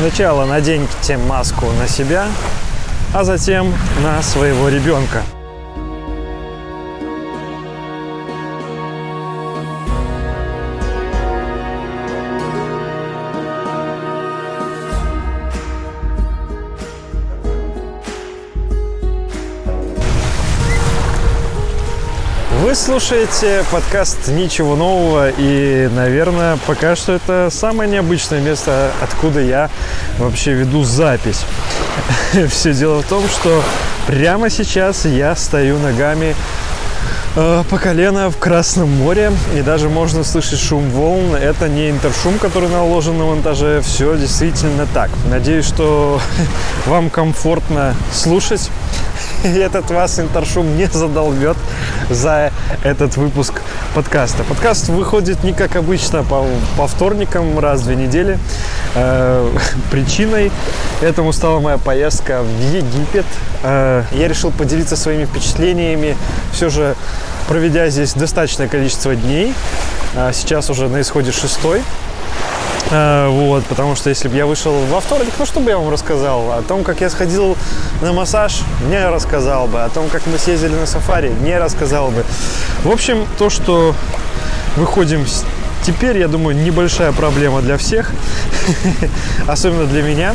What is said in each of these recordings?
Сначала наденьте маску на себя, а затем на своего ребенка. Вы слушаете подкаст «Ничего нового» и, наверное, пока что это самое необычное место, откуда я вообще веду запись. Все дело в том, что прямо сейчас я стою ногами э, по колено в Красном море, и даже можно слышать шум волн. Это не интершум, который наложен на монтаже, все действительно так. Надеюсь, что вам комфортно слушать этот вас интершум не задолбет за этот выпуск подкаста. Подкаст выходит не как обычно по, по вторникам раз в две недели. Э, причиной этому стала моя поездка в Египет. Э, я решил поделиться своими впечатлениями, все же проведя здесь достаточное количество дней. Э, сейчас уже на исходе шестой. А, вот, потому что если бы я вышел во вторник, ну что бы я вам рассказал? О том, как я сходил на массаж, не рассказал бы. О том, как мы съездили на сафари, не рассказал бы. В общем, то, что выходим теперь, я думаю, небольшая проблема для всех, особенно для меня.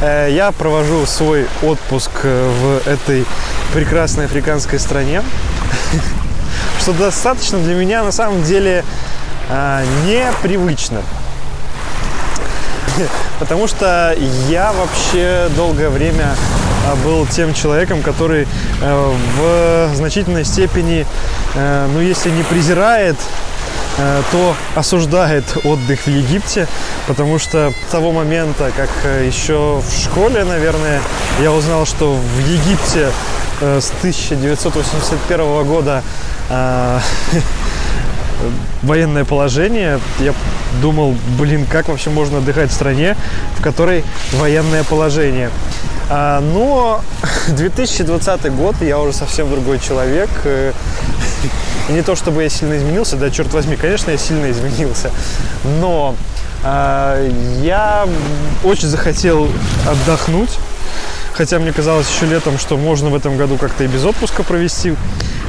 Э, я провожу свой отпуск э, в этой прекрасной африканской стране, что достаточно для меня на самом деле э, непривычно. Потому что я вообще долгое время а, был тем человеком, который э, в значительной степени, э, ну если не презирает, э, то осуждает отдых в Египте, потому что с того момента, как еще в школе, наверное, я узнал, что в Египте с 1981 года военное положение, я думал, блин, как вообще можно отдыхать в стране, в которой военное положение. А, но 2020 год, я уже совсем другой человек. Э, и не то, чтобы я сильно изменился, да, черт возьми, конечно, я сильно изменился. Но а, я очень захотел отдохнуть. Хотя мне казалось еще летом, что можно в этом году как-то и без отпуска провести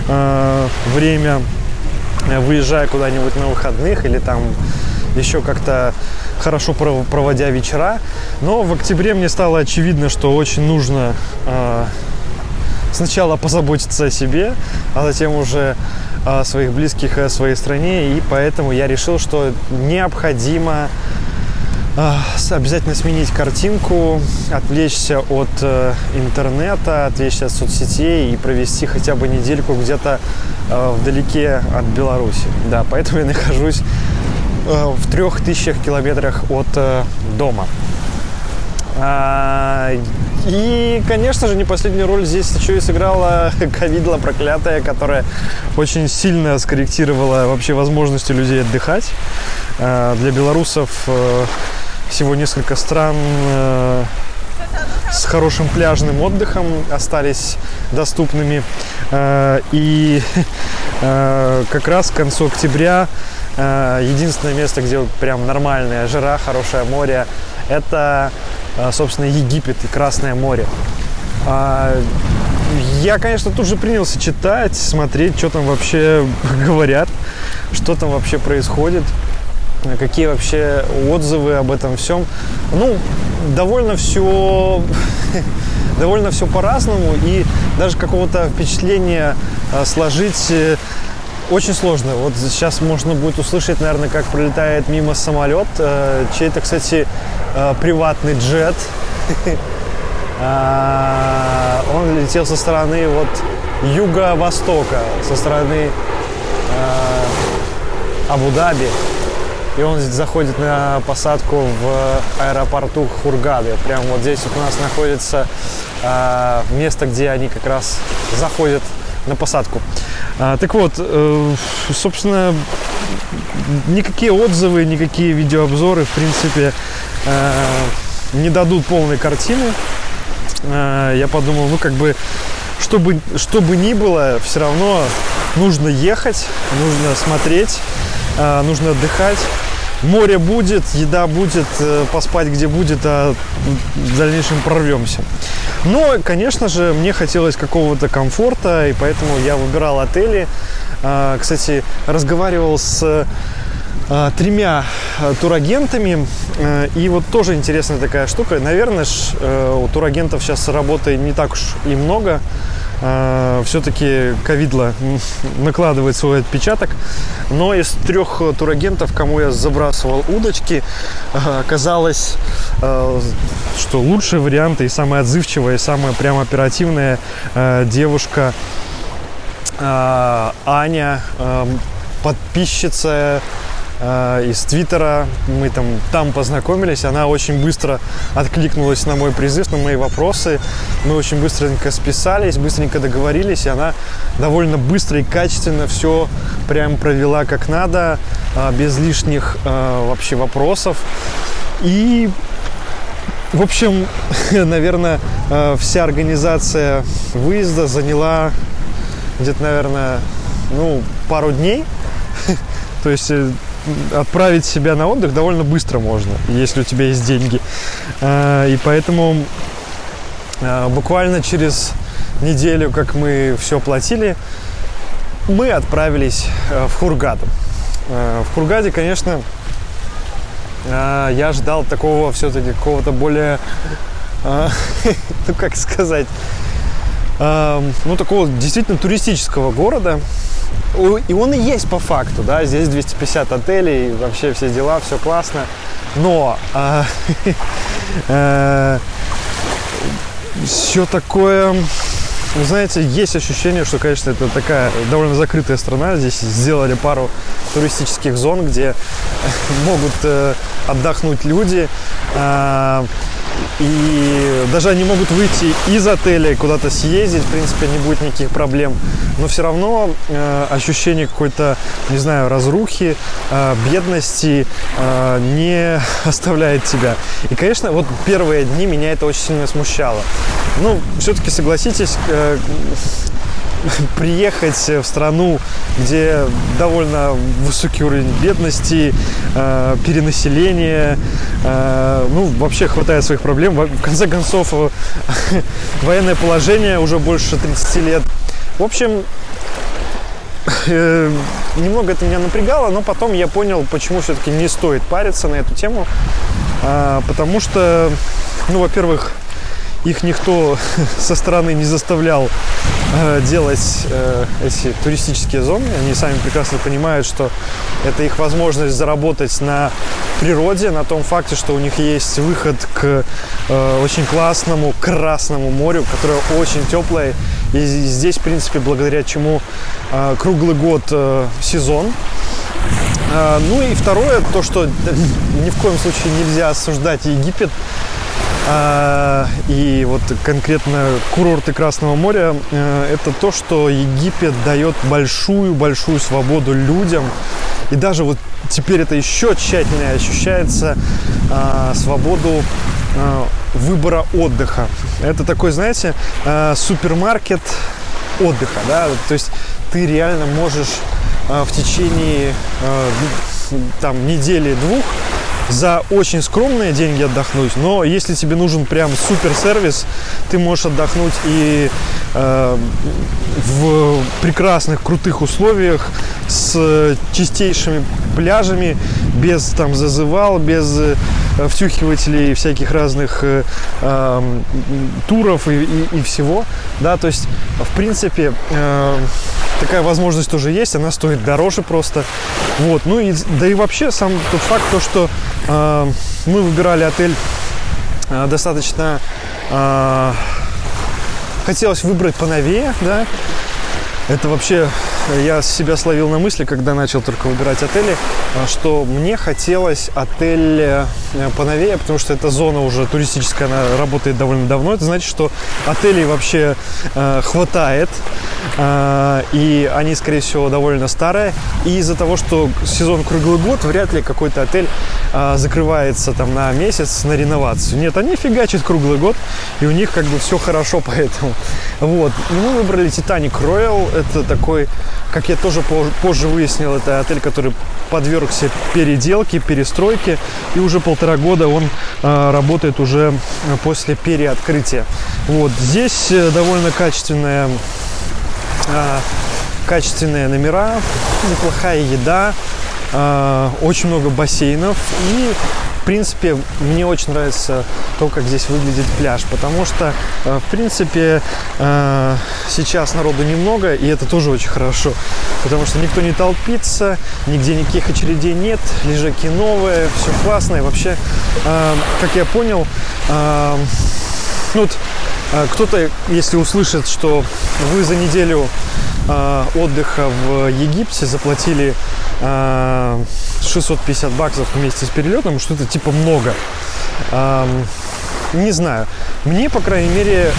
э, время, выезжая куда-нибудь на выходных или там еще как-то хорошо проводя вечера. Но в октябре мне стало очевидно, что очень нужно э, сначала позаботиться о себе, а затем уже о своих близких и о своей стране. И поэтому я решил, что необходимо обязательно сменить картинку, отвлечься от э, интернета, отвлечься от соцсетей и провести хотя бы недельку где-то э, вдалеке от Беларуси. Да, поэтому я нахожусь Э, в трех тысячах километрах от дома. А, и, конечно же, не последнюю роль здесь еще и сыграла ковидла проклятая, которая очень сильно скорректировала вообще возможности людей отдыхать. А, для белорусов всего несколько стран с хорошим пляжным отдыхом остались доступными. И как раз к концу октября Э, единственное место, где прям нормальная жара, хорошее море, это, э, собственно, Египет и Красное море. А, я, конечно, тут же принялся читать, смотреть, что там вообще говорят, что там вообще происходит, какие вообще отзывы об этом всем. Ну, довольно все довольно все по-разному и даже какого-то впечатления э, сложить очень сложно. Вот сейчас можно будет услышать, наверное, как пролетает мимо самолет. Э, чей-то, кстати, э, приватный джет. А, он летел со стороны вот юго-востока, со стороны э, Абу-Даби. И он заходит на посадку в аэропорту Хургады. Прямо вот здесь вот у нас находится место, где они как раз заходят на посадку. А, так вот, э, собственно, никакие отзывы, никакие видеообзоры, в принципе, э, не дадут полной картины. Э, я подумал, ну, как бы, чтобы, чтобы ни было, все равно нужно ехать, нужно смотреть, э, нужно отдыхать. Море будет, еда будет, э, поспать где будет, а в дальнейшем прорвемся. Но, конечно же, мне хотелось какого-то комфорта, и поэтому я выбирал отели. А, кстати, разговаривал с а, тремя а, турагентами. И вот тоже интересная такая штука. Наверное, э, у турагентов сейчас работы не так уж и много. Все-таки ковидло накладывает свой отпечаток. Но из трех турагентов, кому я забрасывал удочки, оказалось, что лучший вариант и самая отзывчивая, и самая прям оперативная девушка Аня, подписчица э, из Твиттера. Мы там, там познакомились. Она очень быстро откликнулась на мой призыв, на мои вопросы. Мы очень быстренько списались, быстренько договорились. И она довольно быстро и качественно все прям провела как надо, э, без лишних э, вообще вопросов. И в общем, наверное, вся организация выезда заняла где-то, наверное, ну, пару дней. То есть э, отправить себя на отдых довольно быстро можно, если у тебя есть деньги. А, и поэтому а, буквально через неделю, как мы все платили, мы отправились э, в Хургад. А, в Хургаде, конечно, я ждал такого все-таки какого-то более, ну как сказать, ну такого действительно туристического города, и он и есть по факту, да, здесь 250 отелей, вообще все дела, все классно. Но э, э, все такое, знаете, есть ощущение, что, конечно, это такая довольно закрытая страна. Здесь сделали пару туристических зон, где могут э, отдохнуть люди. Э, и даже они могут выйти из отеля куда-то съездить, в принципе, не будет никаких проблем. Но все равно э, ощущение какой-то, не знаю, разрухи, э, бедности э, не оставляет тебя. И, конечно, вот первые дни меня это очень сильно смущало. Ну, все-таки согласитесь, э, приехать в страну, где довольно высокий уровень бедности, э, перенаселения, э, ну, вообще хватает своих проблем. В конце концов, э, военное положение уже больше 30 лет. В общем, э, немного это меня напрягало, но потом я понял, почему все-таки не стоит париться на эту тему. Э, потому что, ну, во-первых, их никто со стороны не заставлял э, делать э, эти туристические зоны. Они сами прекрасно понимают, что это их возможность заработать на природе, на том факте, что у них есть выход к э, очень классному Красному морю, которое очень теплое. И здесь, в принципе, благодаря чему круглый год сезон. Ну и второе, то, что ни в коем случае нельзя осуждать Египет а, и вот конкретно курорты Красного моря э, это то, что Египет дает большую-большую свободу людям. И даже вот теперь это еще тщательнее ощущается а, свободу а, выбора отдыха. Это такой, знаете, супермаркет отдыха, да, то есть ты реально можешь в течение там недели-двух за очень скромные деньги отдохнуть, но если тебе нужен прям супер сервис, ты можешь отдохнуть и э, в прекрасных крутых условиях с чистейшими пляжами, без там зазывал, без э, втюхивателей всяких разных э, э, туров и, и, и всего, да, то есть в принципе э, такая возможность тоже есть, она стоит дороже просто. Вот, ну и да и вообще сам тот факт, то, что э, мы выбирали отель э, достаточно э, хотелось выбрать поновее, да. Это вообще я себя словил на мысли, когда начал только выбирать отели, что мне хотелось отель э, поновее, потому что эта зона уже туристическая, она работает довольно давно. Это значит, что отелей вообще э, хватает. А, и они, скорее всего, довольно старые. И из-за того, что сезон круглый год, вряд ли какой-то отель а, закрывается там на месяц на реновацию. Нет, они фигачат круглый год, и у них как бы все хорошо поэтому. Вот. И мы выбрали Titanic Royal. Это такой, как я тоже позже выяснил, это отель, который подвергся переделке, перестройке, и уже полтора года он э, работает уже после переоткрытия. Вот здесь э, довольно качественная качественные номера, неплохая еда, э, очень много бассейнов. И в принципе, мне очень нравится то, как здесь выглядит пляж, потому что, э, в принципе, сейчас народу немного, и это тоже очень хорошо, потому что никто не толпится, нигде никаких очередей нет, лежаки новые, все классно, и вообще, как я понял, ну вот кто-то, если услышит, что вы за неделю отдыха в Египте заплатили 650 баксов вместе с перелетом, что это типа много. Не знаю. Мне, по крайней мере,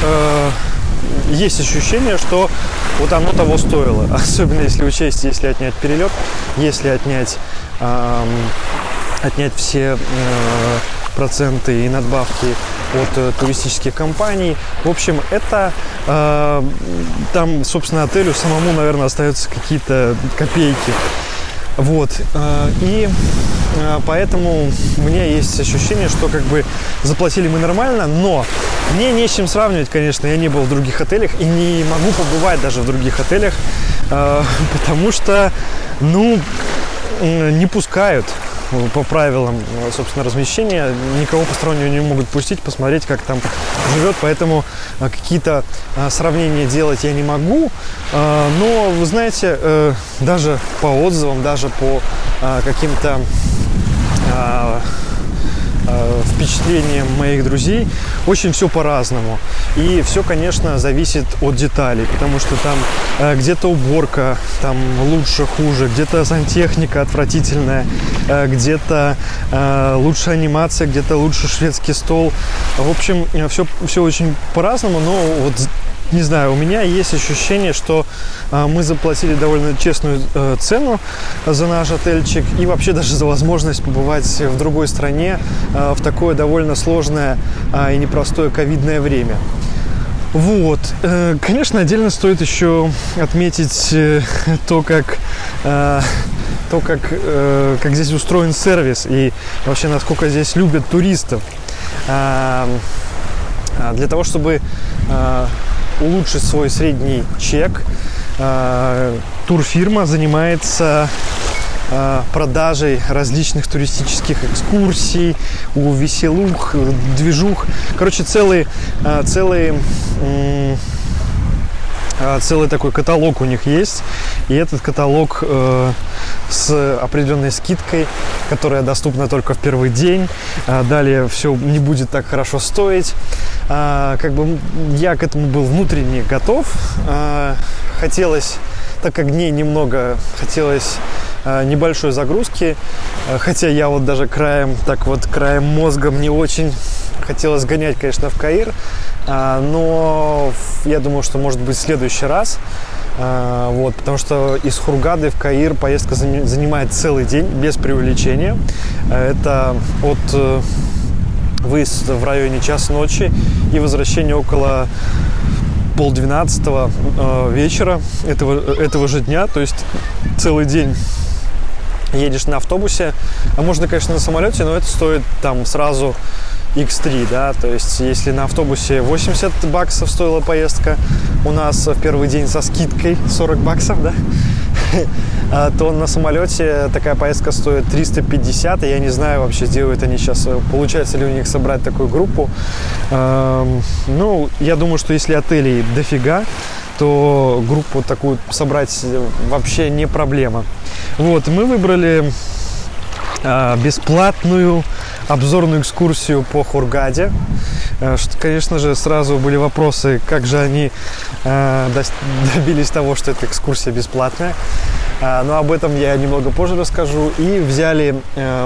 есть ощущение, что вот оно того стоило. Особенно если учесть, если отнять перелет, если отнять, отнять все проценты и надбавки от э, туристических компаний. В общем, это э, там, собственно, отелю самому, наверное, остаются какие-то копейки. Вот. Э, и э, поэтому у меня есть ощущение, что как бы заплатили мы нормально, но мне не с чем сравнивать, конечно. Я не был в других отелях и не могу побывать даже в других отелях, потому что, ну, не пускают по правилам, собственно, размещения. Никого постороннего не могут пустить, посмотреть, как там живет. Поэтому а, какие-то а, сравнения делать я не могу. Но, вы знаете, э, даже по отзывам, даже по каким-то э, моих друзей, очень все по-разному. И все, конечно, зависит от деталей, потому что там э, где-то уборка там лучше, хуже, где-то сантехника отвратительная, э, где-то э, лучше анимация, где-то лучше шведский стол. В общем, все, все очень по-разному, но вот не знаю, у меня есть ощущение, что э, мы заплатили довольно честную э, цену за наш отельчик и вообще даже за возможность побывать в другой стране э, в такое довольно сложное э, и непростое ковидное время. Вот, э, конечно, отдельно стоит еще отметить э, то, как то, как, как здесь устроен сервис и вообще насколько здесь любят туристов. Для того, чтобы улучшить свой средний чек. А, турфирма занимается а, продажей различных туристических экскурсий, у веселух, движух. Короче, целый, целый целый такой каталог у них есть. И этот каталог э, с определенной скидкой, которая доступна только в первый день. А далее все не будет так хорошо стоить. А, как бы я к этому был внутренне готов. А, хотелось, так как дней немного, хотелось небольшой загрузки. Хотя я вот даже краем, так вот краем мозга мне очень хотелось гонять, конечно, в Каир. Но я думаю, что может быть в следующий раз. А, вот, потому что из Хургады в Каир поездка занимает целый день без преувеличения. Это от э, выезд в районе час ночи и возвращение около полдвенадцатого э, вечера этого, этого же дня, то есть целый день едешь на автобусе, а можно, конечно, на самолете, но это стоит там сразу X3, да, то есть если на автобусе 80 баксов стоила поездка, у нас в первый день со скидкой 40 баксов, да, а, то на самолете такая поездка стоит 350, и я не знаю вообще, сделают они сейчас, получается ли у них собрать такую группу. Ну, я думаю, что если отелей дофига, то группу такую собрать вообще не проблема. Вот, мы выбрали а, бесплатную обзорную экскурсию по Хургаде. Э, конечно же, сразу были вопросы, как же они э, добились того, что эта экскурсия бесплатная. Э, но об этом я немного позже расскажу. И взяли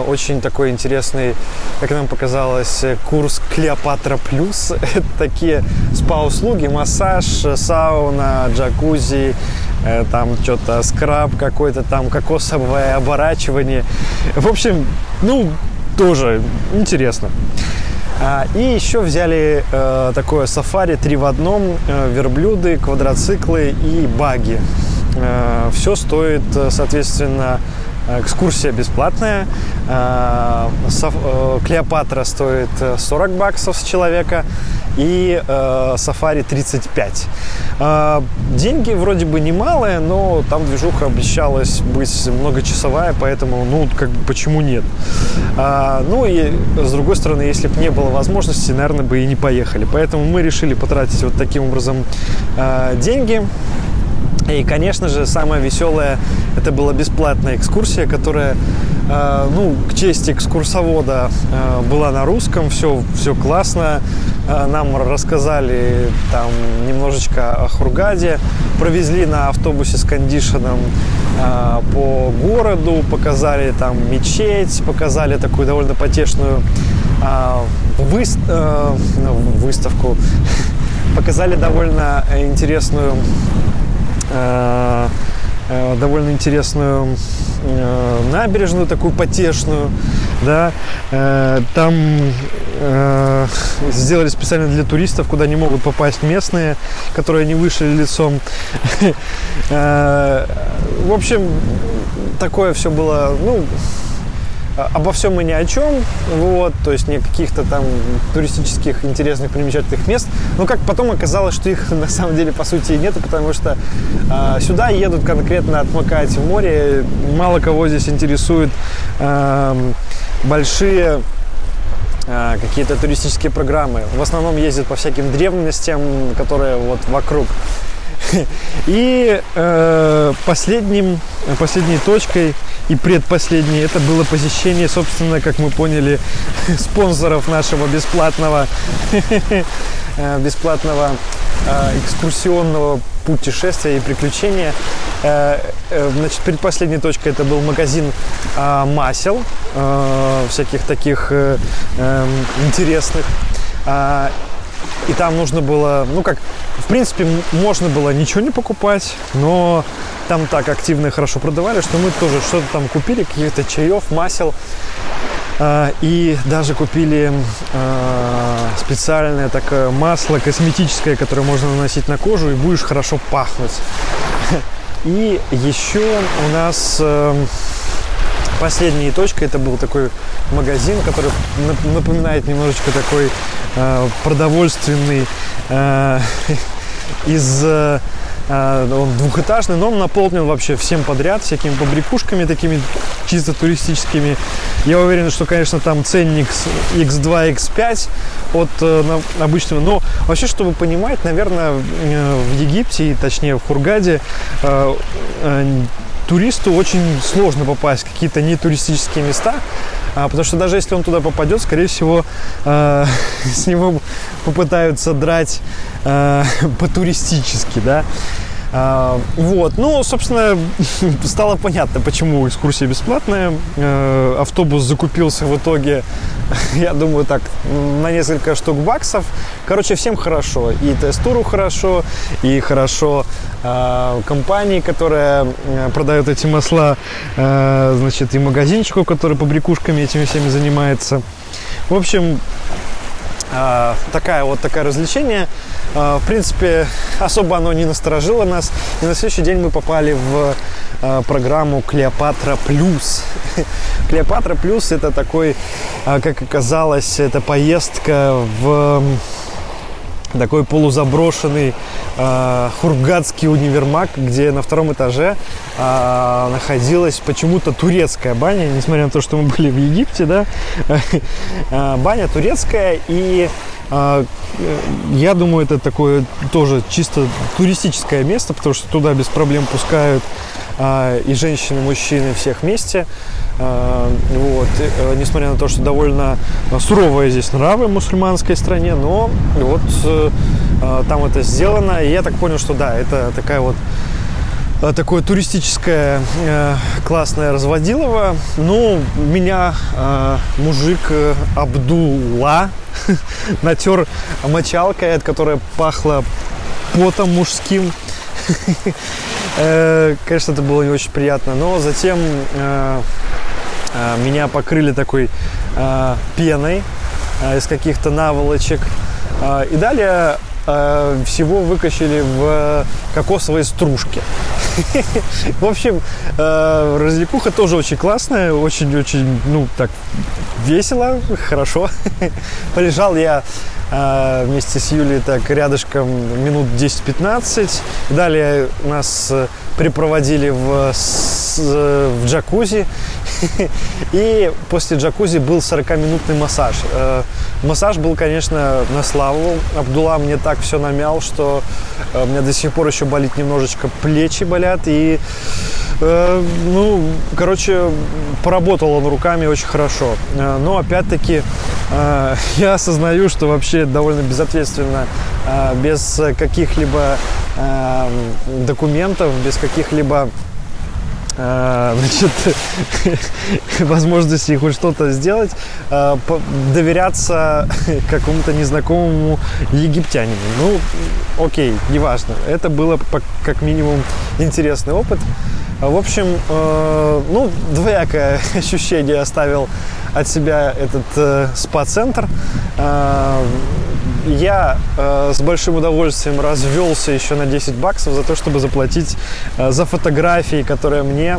очень такой интересный, как нам показалось, курс Клеопатра Плюс. Это такие спа-услуги, массаж, сауна, джакузи, там что-то скраб какой-то, там кокосовое оборачивание. В общем, ну, тоже интересно. А, и еще взяли э, такое сафари три в одном, э, верблюды, квадроциклы и баги. Э, все стоит, соответственно, экскурсия бесплатная. Э, э, Клеопатра стоит 40 баксов с человека и э, Сафари 35. Э, деньги вроде бы немалые, но там движуха обещалась быть многочасовая, поэтому, ну, как бы, почему нет? Э, ну и, с другой стороны, если бы не было возможности, наверное, бы и не поехали. Поэтому мы решили потратить вот таким образом э, деньги. И, конечно же, самое веселое это была бесплатная экскурсия, которая, э, ну, к чести экскурсовода э, была на русском, все, все классно. Э, нам рассказали там немножечко о Хургаде, провезли на автобусе с кондишеном э, по городу, показали там мечеть, показали такую довольно потешную э, выст, э, ну, выставку, показали довольно интересную довольно интересную э, набережную, такую потешную, да, там сделали специально для туристов, куда не могут попасть местные, которые не вышли лицом. В общем, такое все было, ну, обо всем и ни о чем, вот, то есть не каких-то там туристических интересных примечательных мест. Но как потом оказалось, что их на самом деле по сути и нет, потому что э, сюда едут конкретно отмокать в море. Мало кого здесь интересует э, большие э, какие-то туристические программы. В основном ездят по всяким древностям, которые вот вокруг. И э, последним, последней точкой и предпоследней это было посещение, собственно, как мы поняли, спонсоров нашего бесплатного, э, бесплатного э, экскурсионного путешествия и приключения. Э, э, значит, предпоследней точкой это был магазин э, масел, э, всяких таких э, э, интересных. И там нужно было, ну как, в принципе, можно было ничего не покупать, но там так активно и хорошо продавали, что мы тоже что-то там купили, каких-то чаев, масел. А, и даже купили а, специальное такое масло косметическое, которое можно наносить на кожу, и будешь хорошо пахнуть. И еще у нас эм, последней точкой это был такой магазин, который напоминает немножечко такой э, продовольственный э, из э, он двухэтажный, но он наполнен вообще всем подряд, всякими побрякушками такими чисто туристическими. Я уверен, что, конечно, там ценник X2, X5 от э, обычного. Но вообще, чтобы понимать, наверное, э, в Египте, точнее в Хургаде, э, э, туристу очень сложно попасть в какие-то нетуристические места, а, потому что даже если он туда попадет, скорее всего, э, с него попытаются драть э, по-туристически, да. А, вот, ну, собственно, стало понятно, почему экскурсия бесплатная. Э, автобус закупился в итоге, я думаю, так, на несколько штук баксов. Короче, всем хорошо. И тест-туру хорошо, и хорошо э, компании, которая э, продает эти масла, значит, и магазинчику, который побрякушками этими всеми занимается. В общем, такая вот такое развлечение. А, в принципе, особо оно не насторожило нас. И на следующий день мы попали в а, программу Клеопатра Плюс. Клеопатра Плюс это такой, а, как оказалось, это поездка в такой полузаброшенный э, хургадский универмаг, где на втором этаже э, находилась почему-то турецкая баня, несмотря на то, что мы были в Египте, да, баня турецкая и а, я думаю, это такое тоже чисто туристическое место, потому что туда без проблем пускают и женщины, и мужчины всех вместе. Вот. Несмотря на то, что довольно суровые здесь нравы в мусульманской стране, но вот там это сделано. И я так понял, что да, это такая вот Э, такое туристическое э, классное разводилово. Ну, меня э, мужик э, Абдулла натер мочалкой, от которой пахло потом мужским. э, конечно, это было не очень приятно, но затем э, э, меня покрыли такой э, пеной э, из каких-то наволочек. Э, и далее э, всего выкачали в кокосовые стружки. В общем, э, развлекуха тоже очень классная, очень-очень, ну, так, весело, хорошо. Полежал я вместе с Юлей так рядышком минут 10-15. Далее нас э, припроводили в, в джакузи. И после джакузи был 40-минутный массаж. Массаж был, конечно, на славу. Абдулла мне так все намял, что у меня до сих пор еще болит немножечко плечи болят. И, ну, короче, поработал он руками очень хорошо. Но, опять-таки, я осознаю, что вообще довольно безответственно, без каких-либо документов, без каких-либо значит, возможности хоть что-то сделать, доверяться какому-то незнакомому египтянину. Ну, окей, неважно. Это было как минимум интересный опыт. В общем, э, ну, двоякое ощущение оставил от себя этот э, спа-центр. Э, я э, с большим удовольствием развелся еще на 10 баксов за то, чтобы заплатить э, за фотографии, которые мне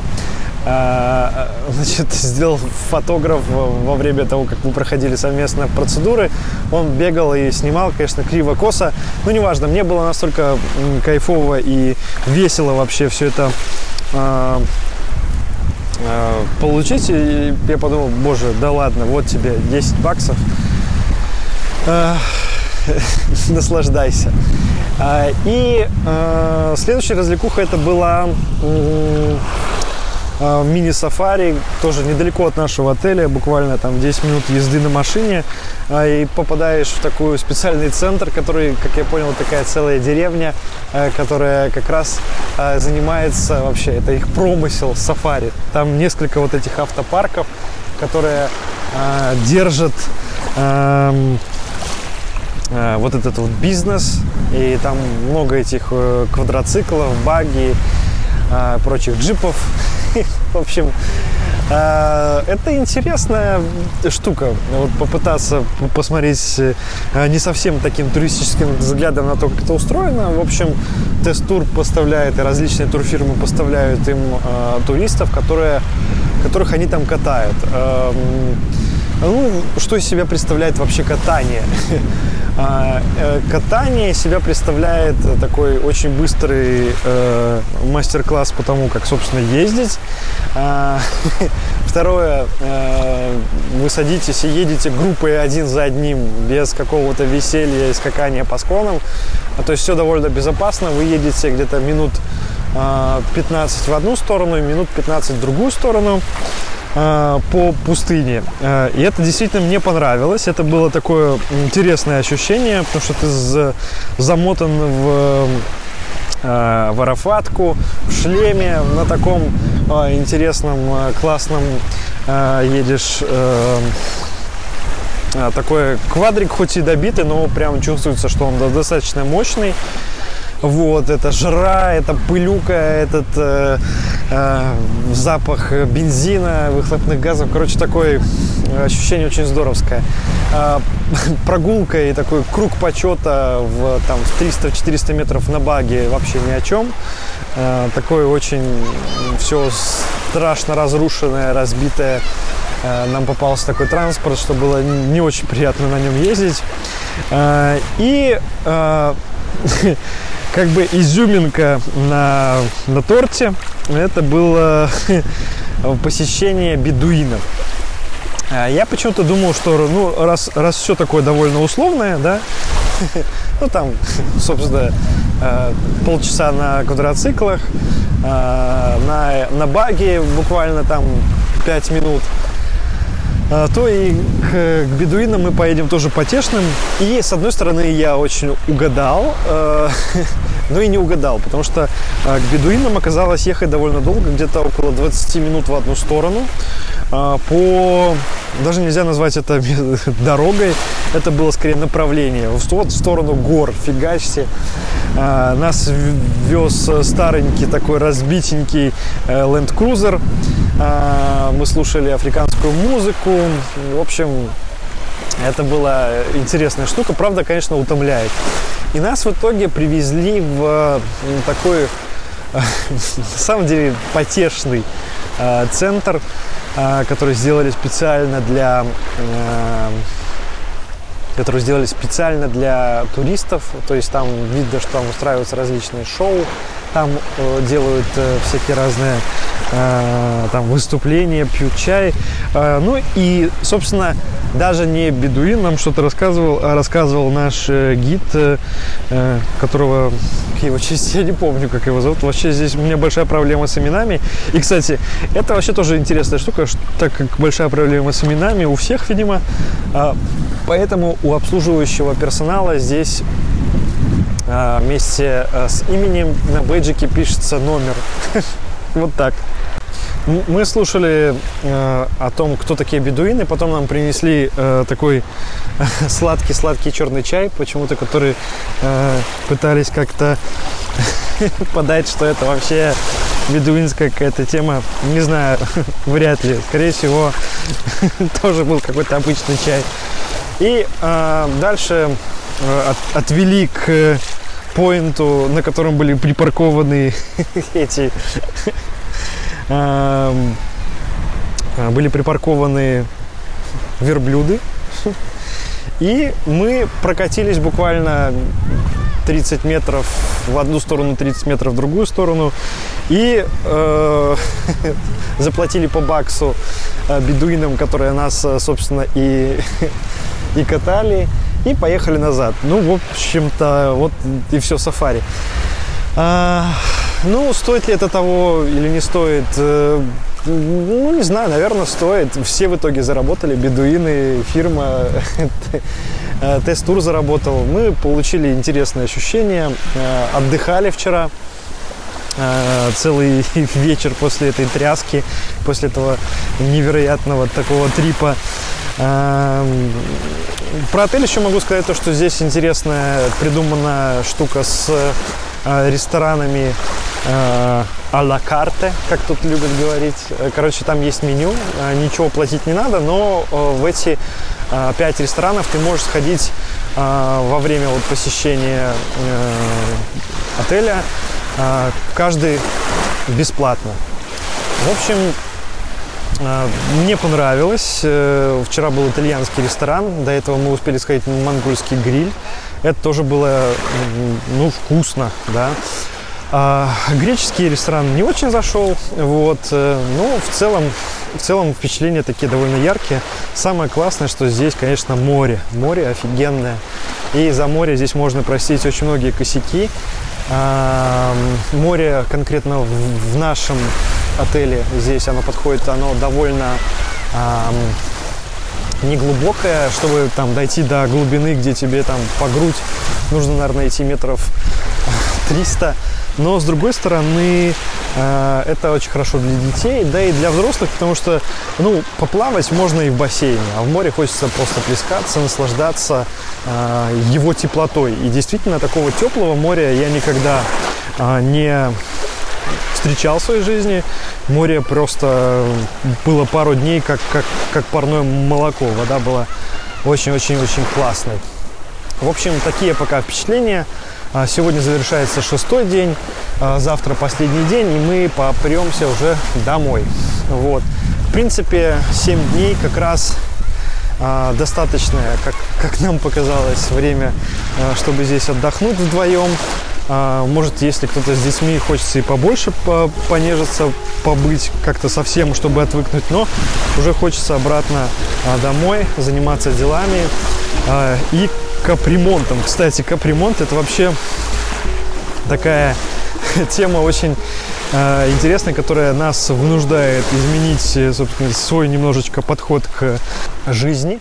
э, значит, сделал фотограф во время того, как мы проходили совместно процедуры. Он бегал и снимал, конечно, криво-косо. Но неважно, мне было настолько кайфово и весело вообще все это э, э, получить. И я подумал, боже, да ладно, вот тебе 10 баксов. Э, наслаждайся. А, и следующая развлекуха это была мини-сафари, тоже недалеко от нашего отеля, буквально там 10 минут езды на машине, и попадаешь в такой специальный центр, который, как я понял, такая целая деревня, э, которая как раз занимается вообще, это их промысел сафари. Там несколько вот этих автопарков, которые держат вот этот вот бизнес, и там много этих э, квадроциклов, баги, прочих джипов. В общем, это интересная штука. Вот попытаться посмотреть не совсем таким туристическим взглядом на то, как это устроено. В общем, тест-тур поставляет, и различные турфирмы поставляют им туристов, которые, которых они там катают. Эм, ну, что из себя представляет вообще катание? А, э, катание себя представляет такой очень быстрый э, мастер-класс по тому, как, собственно, ездить. А, второе, э, вы садитесь и едете группой один за одним, без какого-то веселья и скакания по склонам. А, то есть все довольно безопасно. Вы едете где-то минут 15 в одну сторону и минут 15 в другую сторону. Э, по пустыне. Э, и это действительно мне понравилось. Это было такое интересное ощущение, потому что ты замотан в э, в арафатку, в шлеме, на таком интересном, классном едешь такой квадрик, хоть и добитый, но прям чувствуется, что он достаточно мощный. Вот, это жара, это пылюка, этот э, э, запах бензина, выхлопных газов. Короче, такое ощущение очень здоровское. Э, прогулка и такой круг почета в, там, в 300-400 метров на баге вообще ни о чем. Э, такое очень все страшно разрушенное, разбитое. Э, нам попался такой транспорт, что было не очень приятно на нем ездить. Э, и э, как бы изюминка на, на торте это было посещение бедуинов. А я почему-то думал, что ну, раз, раз все такое довольно условное, да, ну, там, собственно, э, полчаса на квадроциклах, э, на, на баге буквально там 5 минут то и к, к бедуинам мы поедем тоже потешным. И, с одной стороны, я очень угадал, э, но и не угадал, потому что э, к бедуинам оказалось ехать довольно долго, где-то около 20 минут в одну сторону. Э, по... Даже нельзя назвать это дорогой, это было скорее направление. Вот в сторону гор, фигачьте. Э, нас вез старенький такой разбитенький э, Land Cruiser. Мы слушали африканскую музыку. В общем, это была интересная штука. Правда, конечно, утомляет. И нас в итоге привезли в такой, на самом деле, потешный э, центр, э, который сделали специально для э, который сделали специально для туристов, то есть там видно, что там устраиваются различные шоу, там делают всякие разные э, там выступления, пьют чай. Э, ну и, собственно, даже не бедуин нам что-то рассказывал, а рассказывал наш э, гид, э, э которого его честь я не помню, как его зовут. Вообще здесь у меня большая проблема с именами. И, кстати, это вообще тоже интересная штука, так как большая проблема с именами у всех, видимо, э, поэтому у обслуживающего персонала здесь а, вместе с именем на бейджике пишется номер. Вот так. Мы слушали э, о том, кто такие бедуины, потом нам принесли э, такой сладкий-сладкий черный чай, почему-то, который э, пытались как-то подать, что это вообще бедуинская какая-то тема. Не знаю, вряд ли. Скорее всего, тоже был какой-то обычный чай. И э, дальше э, от, отвели к поинту, на котором были припаркованы эти были припаркованы верблюды. И мы прокатились буквально 30 метров в одну сторону, 30 метров в другую сторону. И э, заплатили по баксу э, бедуинам, которые нас, э, собственно, и, и катали. И поехали назад. Ну, в общем-то, вот и все сафари. А, ну, стоит ли это того или не стоит? Э, ну, не знаю, наверное, стоит. Все в итоге заработали, бедуины, фирма, э, тест-тур заработал. Мы получили интересные ощущения, э, отдыхали вчера целый вечер после этой тряски, после этого невероятного такого трипа. Эм, про отель еще могу сказать то, что здесь интересная придумана штука с ресторанами э, а-ла карте, как тут любят говорить. Короче, там есть меню, э, ничего платить не надо, но э, в эти э, пять ресторанов ты можешь сходить во время вот посещения отеля. Каждый бесплатно. В общем, мне понравилось. Вчера был итальянский ресторан. До этого мы успели сходить на монгольский гриль. Это тоже было, ну, вкусно, да. А, греческий ресторан не очень зашел, вот, э, но в целом, в целом впечатления такие довольно яркие. Самое классное, что здесь, конечно, море. Море офигенное. И за море здесь можно простить очень многие косяки. А, море конкретно в, в нашем отеле здесь оно подходит, оно довольно а, неглубокое, чтобы там дойти до глубины, где тебе там по грудь нужно, наверное, идти метров 300 но с другой стороны э, это очень хорошо для детей, да и для взрослых, потому что, ну, поплавать можно и в бассейне, а в море хочется просто плескаться, наслаждаться э, его теплотой. И действительно такого теплого моря я никогда э, не встречал в своей жизни. Море просто было пару дней, как, как, как парное молоко. Вода была очень-очень-очень классной. В общем, такие пока впечатления. А сегодня завершается шестой день, а завтра последний день, и мы попремся уже домой. Вот. В принципе, 7 дней как раз а, достаточное, как, как нам показалось, время, чтобы здесь отдохнуть вдвоем. А, может, если кто-то с детьми хочется и побольше понежиться, побыть как-то совсем, чтобы отвыкнуть, но уже хочется обратно а, домой, заниматься делами а, и капремонтом. Кстати, капремонт это вообще такая тема очень а, интересная, которая нас вынуждает изменить, собственно, свой немножечко подход к жизни.